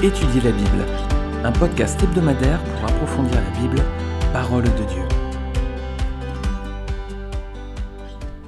Étudier la Bible, un podcast hebdomadaire pour approfondir la Bible, parole de Dieu.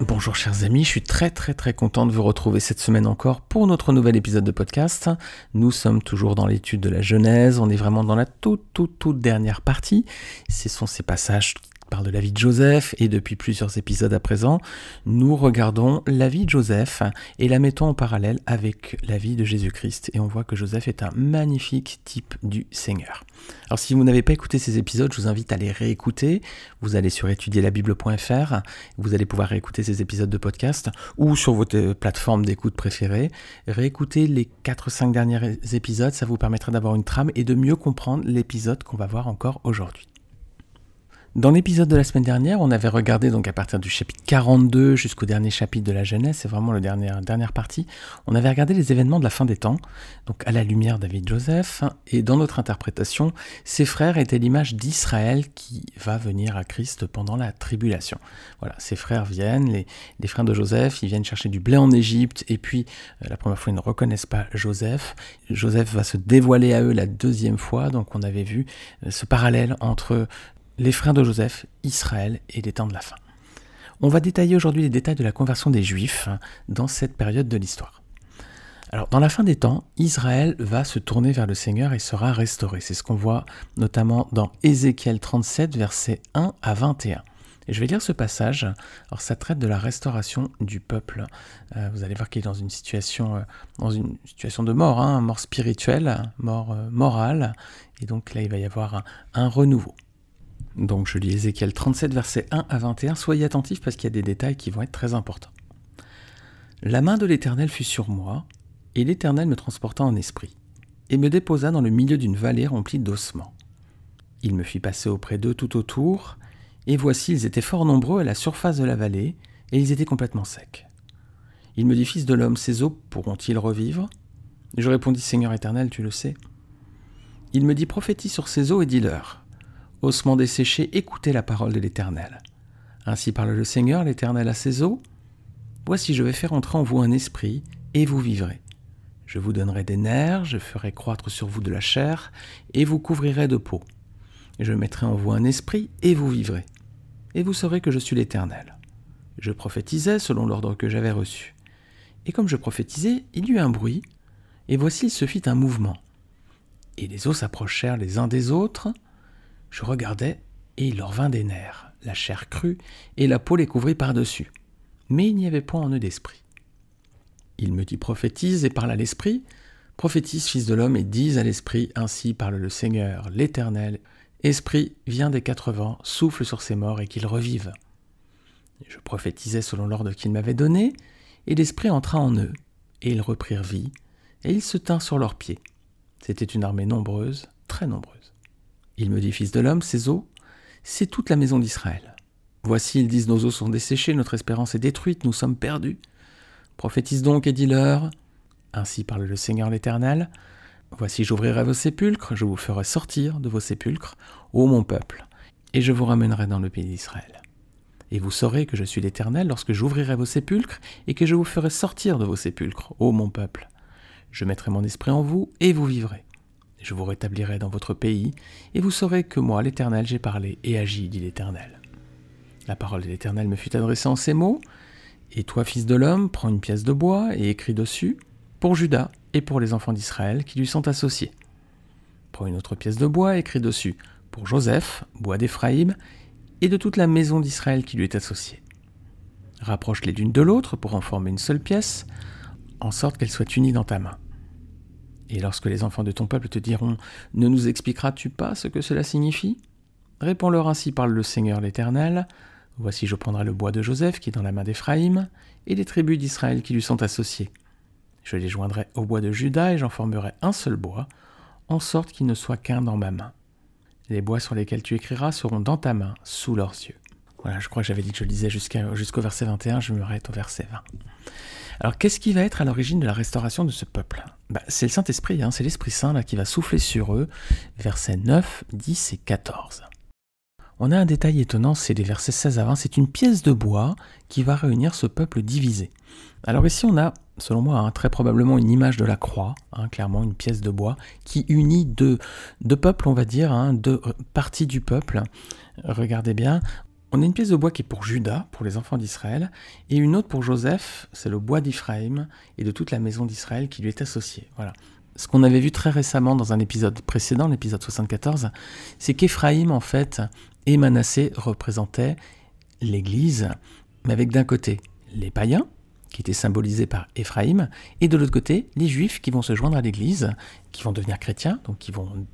Bonjour chers amis, je suis très très très content de vous retrouver cette semaine encore pour notre nouvel épisode de podcast. Nous sommes toujours dans l'étude de la Genèse, on est vraiment dans la toute toute toute dernière partie. Ce sont ces passages parle de la vie de Joseph et depuis plusieurs épisodes à présent, nous regardons la vie de Joseph et la mettons en parallèle avec la vie de Jésus-Christ. Et on voit que Joseph est un magnifique type du Seigneur. Alors si vous n'avez pas écouté ces épisodes, je vous invite à les réécouter. Vous allez sur étudierlabible.fr, vous allez pouvoir réécouter ces épisodes de podcast ou sur votre plateforme d'écoute préférée. Réécouter les 4-5 derniers épisodes, ça vous permettra d'avoir une trame et de mieux comprendre l'épisode qu'on va voir encore aujourd'hui. Dans l'épisode de la semaine dernière, on avait regardé donc à partir du chapitre 42 jusqu'au dernier chapitre de la Genèse, c'est vraiment la dernière, dernière partie, on avait regardé les événements de la fin des temps, donc à la lumière David Joseph, et dans notre interprétation, ses frères étaient l'image d'Israël qui va venir à Christ pendant la tribulation. Voilà, ses frères viennent, les, frères de Joseph, ils viennent chercher du blé en Égypte, et puis euh, la première fois ils ne reconnaissent pas Joseph. Joseph va se dévoiler à eux la deuxième fois, donc on avait vu euh, ce parallèle entre les frères de Joseph, Israël et les temps de la fin. On va détailler aujourd'hui les détails de la conversion des Juifs dans cette période de l'histoire. Alors, dans la fin des temps, Israël va se tourner vers le Seigneur et sera restauré. C'est ce qu'on voit notamment dans Ézéchiel 37, versets 1 à 21. Et je vais lire ce passage. Alors, ça traite de la restauration du peuple. Euh, vous allez voir qu'il est dans une situation, euh, dans une situation de mort, hein, mort spirituelle, mort euh, morale. Et donc là, il va y avoir un renouveau. Donc je lis Ézéchiel 37, versets 1 à 21. Soyez attentifs parce qu'il y a des détails qui vont être très importants. La main de l'Éternel fut sur moi, et l'Éternel me transporta en esprit, et me déposa dans le milieu d'une vallée remplie d'ossements. Il me fit passer auprès d'eux tout autour, et voici, ils étaient fort nombreux à la surface de la vallée, et ils étaient complètement secs. Il me dit, Fils de l'homme, ces eaux pourront-ils revivre? Je répondis, Seigneur éternel, tu le sais. Il me dit, prophétise sur ces eaux et dis-leur ossements desséchés, écoutez la parole de l'Éternel. Ainsi parle le Seigneur, l'Éternel à ses eaux. Voici, je vais faire entrer en vous un esprit, et vous vivrez. Je vous donnerai des nerfs, je ferai croître sur vous de la chair, et vous couvrirai de peau. Je mettrai en vous un esprit, et vous vivrez. Et vous saurez que je suis l'Éternel. Je prophétisais selon l'ordre que j'avais reçu. Et comme je prophétisais, il y eut un bruit, et voici il se fit un mouvement. Et les os s'approchèrent les uns des autres, je regardais, et il leur vint des nerfs, la chair crue, et la peau les couvrit par-dessus. Mais il n'y avait point en eux d'esprit. Il me dit prophétise et parle à l'esprit. Prophétise, fils de l'homme, et dis à l'esprit, ainsi parle le Seigneur, l'Éternel. Esprit, viens des quatre vents, souffle sur ces morts et qu'ils revivent. Je prophétisais selon l'ordre qu'il m'avait donné, et l'esprit entra en eux, et ils reprirent vie, et ils se tinrent sur leurs pieds. C'était une armée nombreuse, très nombreuse. Il me dit, Fils de l'homme, ces eaux, c'est toute la maison d'Israël. Voici, ils disent, nos eaux sont desséchées, notre espérance est détruite, nous sommes perdus. Prophétise donc et dis-leur, ainsi parle le Seigneur l'Éternel, Voici, j'ouvrirai vos sépulcres, je vous ferai sortir de vos sépulcres, ô mon peuple, et je vous ramènerai dans le pays d'Israël. Et vous saurez que je suis l'Éternel lorsque j'ouvrirai vos sépulcres, et que je vous ferai sortir de vos sépulcres, ô mon peuple. Je mettrai mon esprit en vous, et vous vivrez je vous rétablirai dans votre pays, et vous saurez que moi, l'Éternel, j'ai parlé et agi, dit l'Éternel. La parole de l'Éternel me fut adressée en ces mots, Et toi, fils de l'homme, prends une pièce de bois et écris dessus, pour Judas et pour les enfants d'Israël qui lui sont associés. Prends une autre pièce de bois et écris dessus, pour Joseph, bois d'Éphraïm, et de toute la maison d'Israël qui lui est associée. Rapproche-les l'une de l'autre pour en former une seule pièce, en sorte qu'elles soient unies dans ta main. Et lorsque les enfants de ton peuple te diront Ne nous expliqueras-tu pas ce que cela signifie? Réponds-leur ainsi parle le Seigneur l'Éternel. Voici je prendrai le bois de Joseph qui est dans la main d'Éphraïm, et les tribus d'Israël qui lui sont associées. Je les joindrai au bois de Juda, et j'en formerai un seul bois, en sorte qu'il ne soit qu'un dans ma main. Les bois sur lesquels tu écriras seront dans ta main, sous leurs yeux. Voilà, je crois que j'avais dit que je lisais jusqu'au verset 21, je me arrête au verset 20. Alors qu'est-ce qui va être à l'origine de la restauration de ce peuple? Bah, C'est le Saint-Esprit, hein, c'est l'Esprit Saint là, qui va souffler sur eux, versets 9, 10 et 14. on a un détail étonnant, c'est les versets 16 à 20, c'est une pièce de bois qui va réunir ce peuple divisé. Alors ici on a, selon moi, hein, très probablement une image de la croix, hein, clairement une pièce de bois, qui unit deux, peuples, on va dire, hein, deux parties du peuple. Regardez bien, on a une pièce de bois qui est pour Judas, pour les enfants d'Israël, et une autre pour Joseph, c'est le bois d'Iphraïm et de toute la maison d'Israël qui lui est associée. Voilà. Ce qu'on avait vu très récemment dans un épisode précédent, l'épisode 74, c'est qu'Éphraïm, en fait, et Manassé représentaient l'Église, mais avec d'un côté les païens, qui étaient symbolisés par Éphraïm, et de l'autre côté les Juifs qui vont se joindre à l'Église, qui vont devenir chrétiens, donc qui vont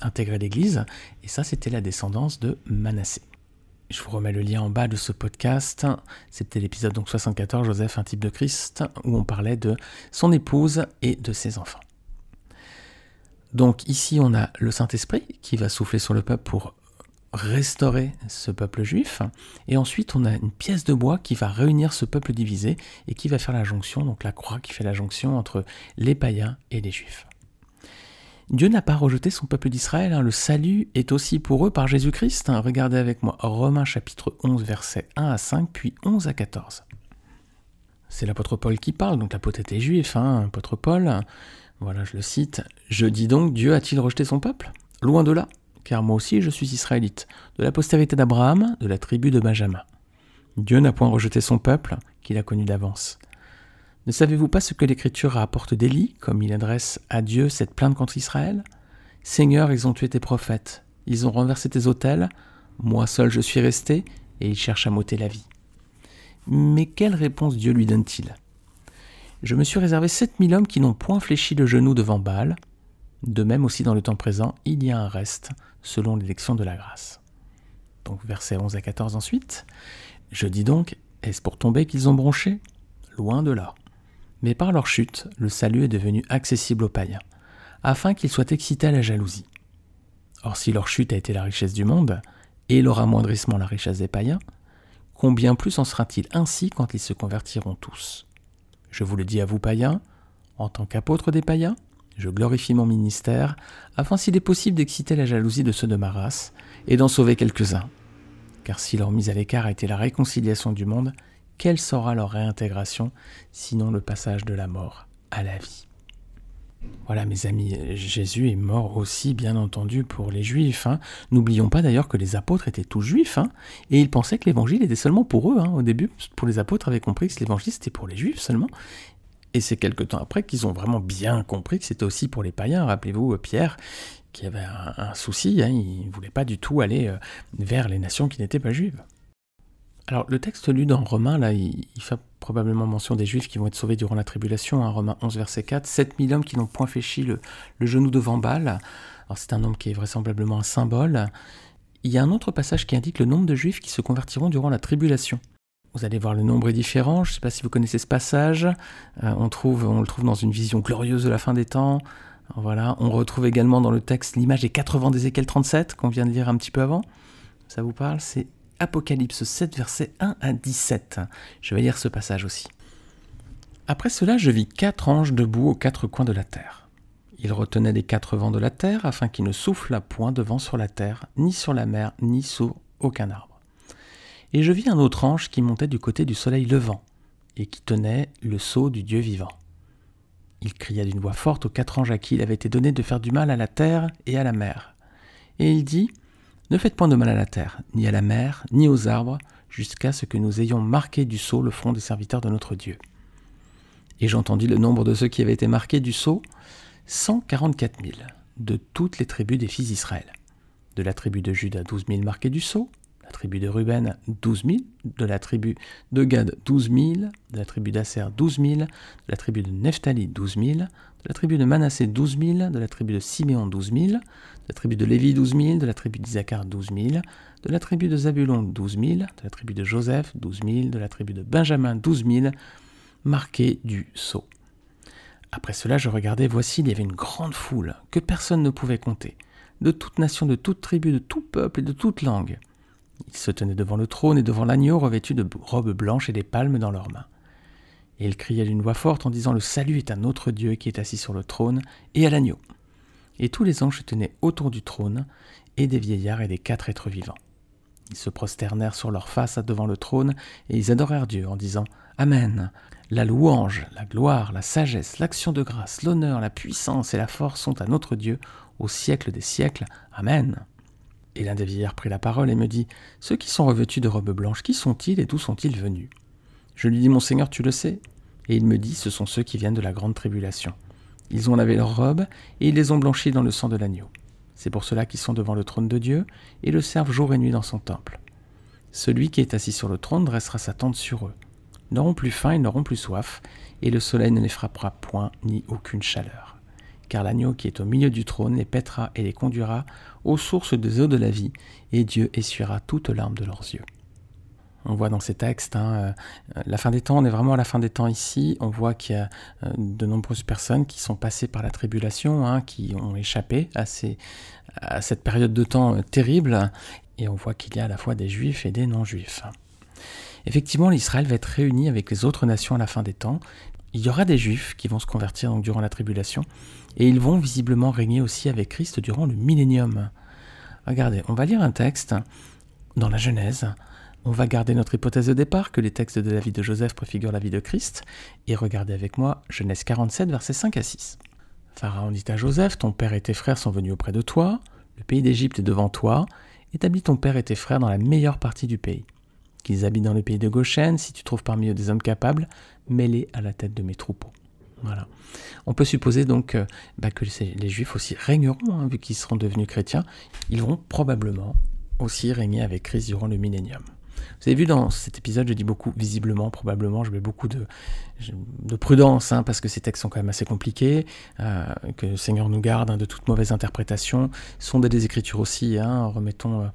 intégrer l'Église, et ça c'était la descendance de Manassé. Je vous remets le lien en bas de ce podcast. C'était l'épisode donc 74, Joseph, un type de Christ, où on parlait de son épouse et de ses enfants. Donc ici, on a le Saint-Esprit qui va souffler sur le peuple pour restaurer ce peuple juif. Et ensuite, on a une pièce de bois qui va réunir ce peuple divisé et qui va faire la jonction, donc la croix qui fait la jonction entre les païens et les juifs. Dieu n'a pas rejeté son peuple d'Israël, hein. le salut est aussi pour eux par Jésus-Christ. Hein. Regardez avec moi Romains chapitre 11 versets 1 à 5 puis 11 à 14. C'est l'apôtre Paul qui parle, donc l'apôtre était juif, hein, apôtre Paul. Voilà, je le cite. Je dis donc, Dieu a-t-il rejeté son peuple? Loin de là, car moi aussi je suis israélite, de la postérité d'Abraham, de la tribu de Benjamin. Dieu n'a point rejeté son peuple, qu'il a connu d'avance. Ne savez-vous pas ce que l'Écriture rapporte d'Élie, comme il adresse à Dieu cette plainte contre Israël? Seigneur, ils ont tué tes prophètes, ils ont renversé tes autels, moi seul je suis resté, et ils cherchent à m'ôter la vie. Mais quelle réponse Dieu lui donne-t-il? Je me suis réservé sept mille hommes qui n'ont point fléchi le genou devant Baal. De même aussi dans le temps présent, il y a un reste, selon l'élection de la grâce. Donc versets 11 à 14 ensuite. Je dis donc, est-ce pour tomber qu'ils ont bronché? Loin de là. Mais par leur chute, le salut est devenu accessible aux païens, afin qu'ils soient excités à la jalousie. Or si leur chute a été la richesse du monde, et leur amoindrissement la richesse des païens, combien plus en sera-t-il ainsi quand ils se convertiront tous? Je vous le dis à vous païens, en tant qu'apôtre des païens, je glorifie mon ministère, afin s'il est possible d'exciter la jalousie de ceux de ma race, et d'en sauver quelques-uns. Car si leur mise à l'écart a été la réconciliation du monde, quelle sera leur réintégration, sinon le passage de la mort à la vie? Voilà mes amis, Jésus est mort aussi bien entendu pour les juifs. Hein. N'oublions pas d'ailleurs que les apôtres étaient tous juifs, hein, et ils pensaient que l'évangile était seulement pour eux. Hein. Au début, pour les apôtres avaient compris que l'évangile c'était pour les juifs seulement. Et c'est quelque temps après qu'ils ont vraiment bien compris que c'était aussi pour les païens. Rappelez-vous Pierre, qui avait un, souci, il ne voulait pas du tout aller euh, vers les nations qui n'étaient pas juives. Alors, le texte lu dans Romains, là, il, fait probablement mention des Juifs qui vont être sauvés durant la tribulation, hein, Romains 11, verset 4. 7000 hommes qui n'ont point fléchi le, genou devant Baal. Alors, c'est un nombre qui est vraisemblablement un symbole. Il y a un autre passage qui indique le nombre de Juifs qui se convertiront durant la tribulation. Vous allez voir, le nombre est différent. Je ne sais pas si vous connaissez ce passage. Euh, on, trouve, on le trouve dans une vision glorieuse de la fin des temps. Voilà. On retrouve également dans le texte l'image des 80 d'Ézéchiel 37 qu'on vient de lire un petit peu avant. Ça vous parle? Apocalypse 7, versets 1 à 17. Je vais lire ce passage aussi. Après cela, je vis quatre anges debout aux quatre coins de la terre. Ils retenaient les quatre vents de la terre afin qu'il ne soufflât point de vent sur la terre, ni sur la mer, ni sur aucun arbre. Et je vis un autre ange qui montait du côté du soleil levant, et qui tenait le sceau du Dieu vivant. Il cria d'une voix forte aux quatre anges à qui il avait été donné de faire du mal à la terre et à la mer. Et il dit, ne faites point de mal à la terre, ni à la mer, ni aux arbres, jusqu'à ce que nous ayons marqué du sceau le front des serviteurs de notre Dieu. Et j'entendis le nombre de ceux qui avaient été marqués du sceau, 144 000, de toutes les tribus des fils d'Israël. De la tribu de Juda, 12 000 marqués du sceau, la tribu de Ruben, 12 000, de la tribu de Gad, 12 000, de la tribu d'Asser, 12 000, de la tribu de Nephtali, 12 000, de la tribu de Manassé, 12 000, de la tribu de Siméon, 12 000, de la tribu de Lévi, 12 000, de la tribu d'Isaacar, 12 000, de la tribu de Zabulon, 12 000, de la tribu de Joseph, 12 000, de la tribu de Benjamin, 12 000, marqués du sceau. Après cela, je regardais, voici, il y avait une grande foule que personne ne pouvait compter, de toute nation, de toute tribu, de tout peuple et de toute langue. Ils se tenaient devant le trône et devant l'agneau revêtus de robes blanches et des palmes dans leurs mains. Et ils criaient d'une voix forte en disant Le salut est un autre Dieu qui est assis sur le trône et à l'agneau. Et tous les anges se tenaient autour du trône, et des vieillards et des quatre êtres vivants. Ils se prosternèrent sur leur face devant le trône et ils adorèrent Dieu en disant Amen. La louange, la gloire, la sagesse, l'action de grâce, l'honneur, la puissance et la force sont à notre Dieu au siècle des siècles. Amen. Et l'un des vieillards prit la parole et me dit Ceux qui sont revêtus de robes blanches, qui sont-ils et d'où sont-ils venus? Je lui dis Mon Seigneur, tu le sais? Et il me dit Ce sont ceux qui viennent de la grande tribulation. Ils ont lavé leurs robes et ils les ont blanchies dans le sang de l'agneau. C'est pour cela qu'ils sont devant le trône de Dieu et le servent jour et nuit dans son temple. Celui qui est assis sur le trône dressera sa tente sur eux n'auront plus faim, ils n'auront plus soif, et le soleil ne les frappera point, ni aucune chaleur. Car l'agneau qui est au milieu du trône les pètera et les conduira aux sources des eaux de la vie, et Dieu essuiera toute larme de leurs yeux. On voit dans ces textes, hein, euh, la fin des temps, on est vraiment à la fin des temps ici, on voit qu'il y a euh, de nombreuses personnes qui sont passées par la tribulation, hein, qui ont échappé à, cette période de temps euh, terrible, et on voit qu'il y a à la fois des juifs et des non-juifs. Effectivement, l'Israël va être réuni avec les autres nations à la fin des temps. Il y aura des Juifs qui vont se convertir durant la tribulation, et ils vont visiblement régner aussi avec Christ durant le millénium. Regardez, on va lire un texte dans la Genèse. On va garder notre hypothèse de départ, que les textes de la vie de Joseph préfigurent la vie de Christ, et regardez avec moi Genèse 47, versets 5 à 6. Pharaon dit à Joseph, Ton père et tes frères sont venus auprès de toi, le pays d'Égypte est devant toi, établis ton père et tes frères dans la meilleure partie du pays qu'ils habitent dans le pays de Goshen, si tu trouves parmi eux des hommes capables, mets-les à la tête de mes troupeaux. Voilà. On peut supposer donc euh, bah, que les Juifs aussi régneront, hein, vu qu'ils seront devenus chrétiens. Ils vont probablement aussi régner avec Christ durant le millénium. Vous avez vu dans cet épisode, je dis beaucoup, visiblement, probablement, je mets beaucoup de, de prudence, hein, parce que ces textes sont quand même assez compliqués, euh, que le Seigneur nous garde hein, de toute mauvaise interprétation. Sont des écritures aussi, hein, remettons euh,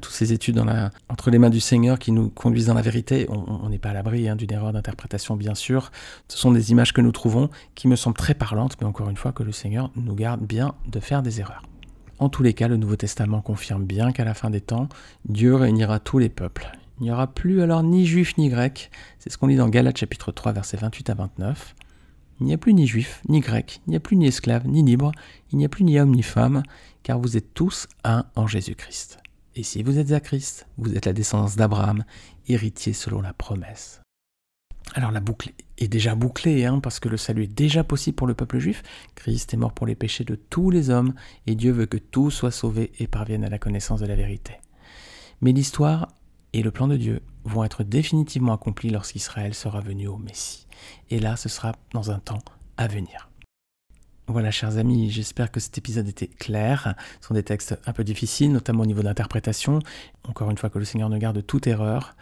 toutes ces études entre les mains du Seigneur qui nous conduisent dans la vérité. On n'est pas à l'abri d'une erreur d'interprétation, bien sûr. Ce sont des images que nous trouvons qui me semblent très parlantes, mais encore une fois, que le Seigneur nous garde bien de faire des erreurs. En tous les cas, le Nouveau Testament confirme bien qu'à la fin des temps, Dieu réunira tous les peuples. Il n'y aura plus alors ni juif ni grec. C'est ce qu'on lit dans Galates chapitre 3 versets 28 à 29. Il n'y a plus ni juif, ni grec, il n'y a plus ni esclave, ni libre, il n'y a plus ni homme ni femme, car vous êtes tous un en Jésus-Christ. Et si vous êtes à Christ, vous êtes la descendance d'Abraham, héritier selon la promesse. Alors la boucle est déjà bouclée, hein, parce que le salut est déjà possible pour le peuple juif. Christ est mort pour les péchés de tous les hommes, et Dieu veut que tous soient sauvés et parviennent à la connaissance de la vérité. Mais l'histoire et le plan de Dieu vont être définitivement accomplis lorsqu'Israël sera venu au Messie. Et là, ce sera dans un temps à venir. Voilà, chers amis, j'espère que cet épisode était clair. Ce sont des textes un peu difficiles, notamment au niveau d'interprétation. Encore une fois, que le Seigneur ne garde toute erreur.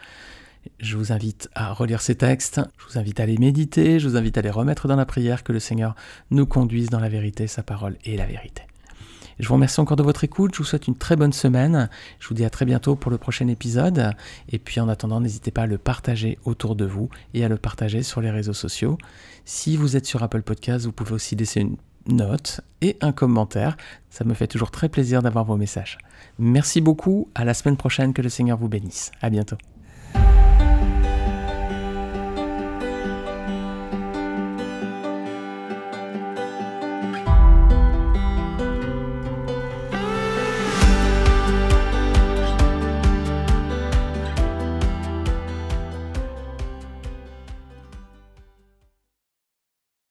Je vous invite à relire ces textes, je vous invite à les méditer, je vous invite à les remettre dans la prière, que le Seigneur nous conduise dans la vérité, sa parole est la vérité. Je vous remercie encore de votre écoute, je vous souhaite une très bonne semaine, je vous dis à très bientôt pour le prochain épisode, et puis en attendant, n'hésitez pas à le partager autour de vous et à le partager sur les réseaux sociaux. Si vous êtes sur Apple Podcast, vous pouvez aussi laisser une note et un commentaire, ça me fait toujours très plaisir d'avoir vos messages. Merci beaucoup, à la semaine prochaine, que le Seigneur vous bénisse. À bientôt.